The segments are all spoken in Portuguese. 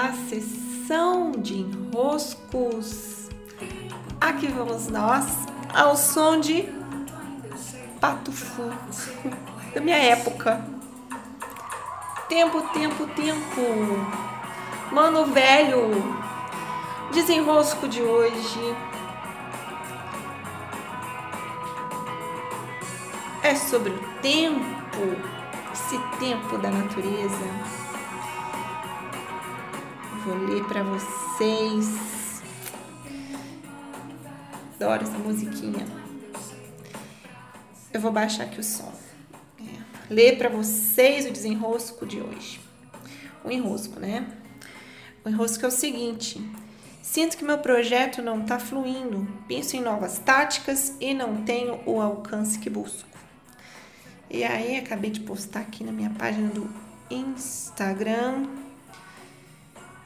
à sessão de enroscos. Aqui vamos nós ao som de Patufu, da minha época. Tempo, tempo, tempo. Mano velho, desenrosco de hoje. É sobre o tempo, esse tempo da natureza Vou ler para vocês. Adoro essa musiquinha. Eu vou baixar aqui o som. É. Ler para vocês o desenrosco de hoje. O enrosco, né? O enrosco é o seguinte: Sinto que meu projeto não está fluindo. Penso em novas táticas e não tenho o alcance que busco. E aí, acabei de postar aqui na minha página do Instagram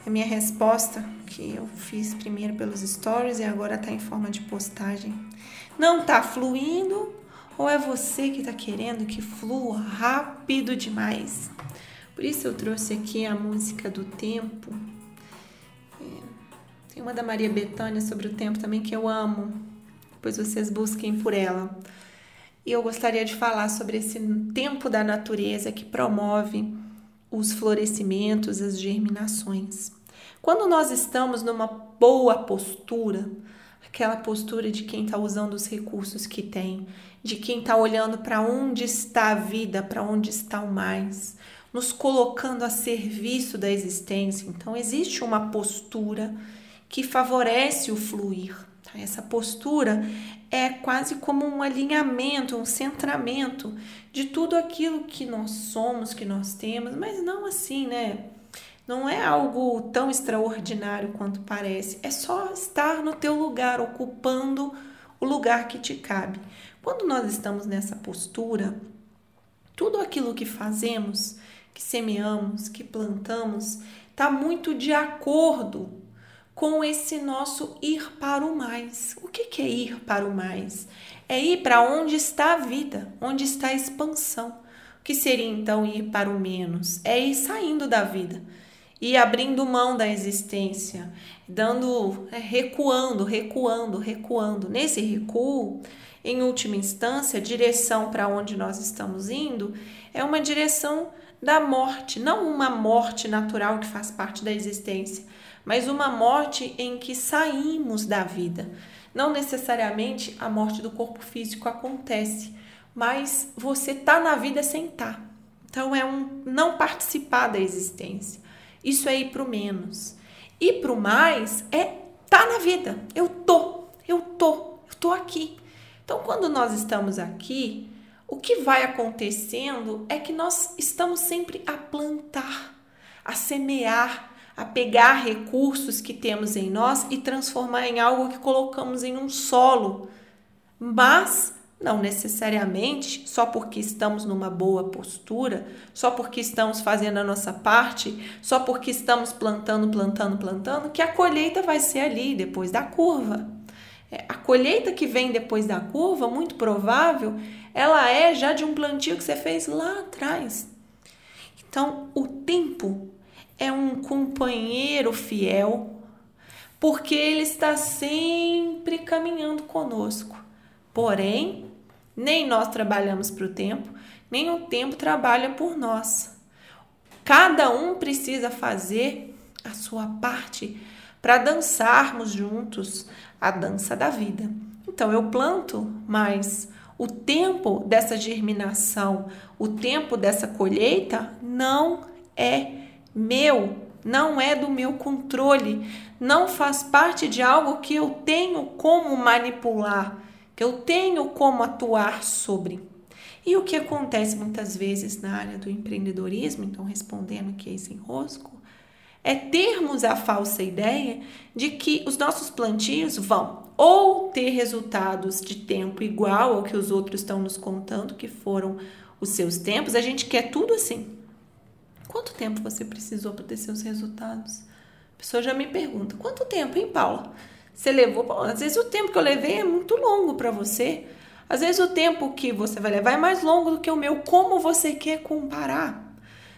a minha resposta, que eu fiz primeiro pelos stories e agora está em forma de postagem, não está fluindo ou é você que está querendo que flua rápido demais? Por isso eu trouxe aqui a música do tempo. É, tem uma da Maria Bethânia sobre o tempo também que eu amo. Depois vocês busquem por ela. E eu gostaria de falar sobre esse tempo da natureza que promove os florescimentos, as germinações. Quando nós estamos numa boa postura, aquela postura de quem está usando os recursos que tem, de quem está olhando para onde está a vida, para onde está o mais, nos colocando a serviço da existência. Então, existe uma postura que favorece o fluir. Tá? Essa postura é quase como um alinhamento, um centramento de tudo aquilo que nós somos, que nós temos, mas não assim, né? Não é algo tão extraordinário quanto parece. É só estar no teu lugar, ocupando o lugar que te cabe. Quando nós estamos nessa postura, tudo aquilo que fazemos, que semeamos, que plantamos, está muito de acordo com esse nosso ir para o mais. O que é ir para o mais? É ir para onde está a vida, onde está a expansão. O que seria então ir para o menos? É ir saindo da vida e abrindo mão da existência, dando, é, recuando, recuando, recuando. Nesse recuo, em última instância, a direção para onde nós estamos indo é uma direção da morte, não uma morte natural que faz parte da existência, mas uma morte em que saímos da vida. Não necessariamente a morte do corpo físico acontece, mas você tá na vida sem estar. Tá. Então é um não participar da existência. Isso é ir para o menos. Ir para o mais é tá na vida. Eu tô, eu tô, eu tô aqui. Então, quando nós estamos aqui, o que vai acontecendo é que nós estamos sempre a plantar, a semear, a pegar recursos que temos em nós e transformar em algo que colocamos em um solo. Mas não necessariamente só porque estamos numa boa postura, só porque estamos fazendo a nossa parte, só porque estamos plantando, plantando, plantando, que a colheita vai ser ali, depois da curva. É, a colheita que vem depois da curva, muito provável, ela é já de um plantio que você fez lá atrás. Então, o tempo é um companheiro fiel, porque ele está sempre caminhando conosco. Porém, nem nós trabalhamos para o tempo, nem o tempo trabalha por nós. Cada um precisa fazer a sua parte para dançarmos juntos a dança da vida. Então eu planto, mas o tempo dessa germinação, o tempo dessa colheita não é meu, não é do meu controle, não faz parte de algo que eu tenho como manipular que eu tenho como atuar sobre. E o que acontece muitas vezes na área do empreendedorismo, então respondendo aqui esse enrosco, é termos a falsa ideia de que os nossos plantios vão ou ter resultados de tempo igual ao que os outros estão nos contando que foram os seus tempos. A gente quer tudo assim. Quanto tempo você precisou para ter seus resultados? A pessoa já me pergunta: quanto tempo, hein, Paula? Você levou, às vezes o tempo que eu levei é muito longo para você. Às vezes o tempo que você vai levar é mais longo do que o meu. Como você quer comparar?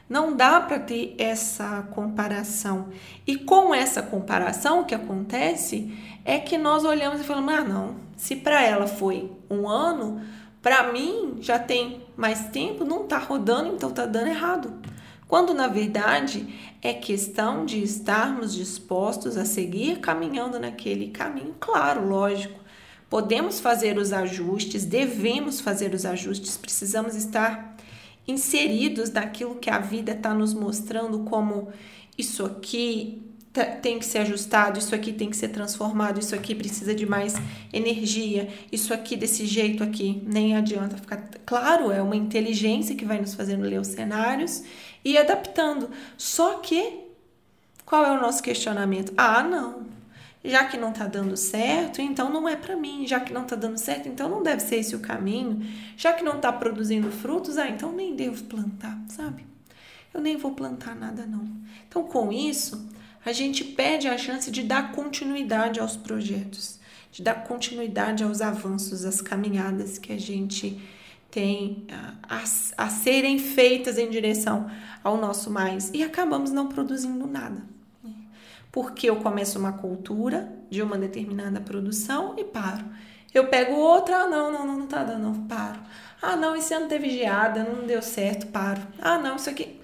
Não dá para ter essa comparação. E com essa comparação, o que acontece é que nós olhamos e falamos: ah, não, se para ela foi um ano, para mim já tem mais tempo, não está rodando, então está dando errado. Quando na verdade é questão de estarmos dispostos a seguir caminhando naquele caminho, claro, lógico. Podemos fazer os ajustes, devemos fazer os ajustes, precisamos estar inseridos naquilo que a vida está nos mostrando como isso aqui tem que ser ajustado, isso aqui tem que ser transformado, isso aqui precisa de mais energia, isso aqui desse jeito aqui nem adianta ficar. Claro, é uma inteligência que vai nos fazendo ler os cenários e adaptando. Só que qual é o nosso questionamento? Ah, não. Já que não tá dando certo, então não é para mim. Já que não tá dando certo, então não deve ser esse o caminho. Já que não tá produzindo frutos, ah, então nem devo plantar, sabe? Eu nem vou plantar nada não. Então, com isso, a gente perde a chance de dar continuidade aos projetos, de dar continuidade aos avanços, às caminhadas que a gente tem a, a, a serem feitas em direção ao nosso mais e acabamos não produzindo nada porque eu começo uma cultura de uma determinada produção e paro. Eu pego outra, ah, não, não, não, não tá dando, não, paro. Ah, não, esse ano teve geada, não deu certo, paro. Ah, não, isso aqui.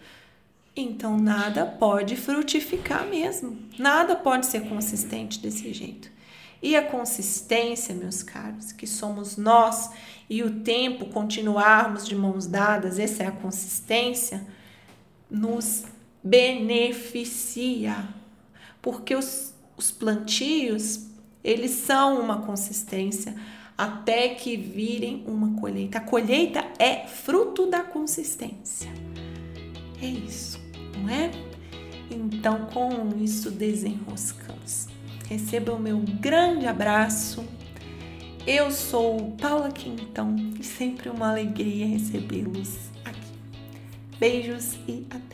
Então nada pode frutificar mesmo. Nada pode ser consistente desse jeito. E a consistência, meus caros, que somos nós e o tempo continuarmos de mãos dadas, essa é a consistência, nos beneficia porque os, os plantios eles são uma consistência até que virem uma colheita. A colheita é fruto da consistência. É isso, não é? Então, com isso, desenroscamos. Receba o meu grande abraço. Eu sou Paula Quintão e sempre uma alegria recebê-los aqui. Beijos e até!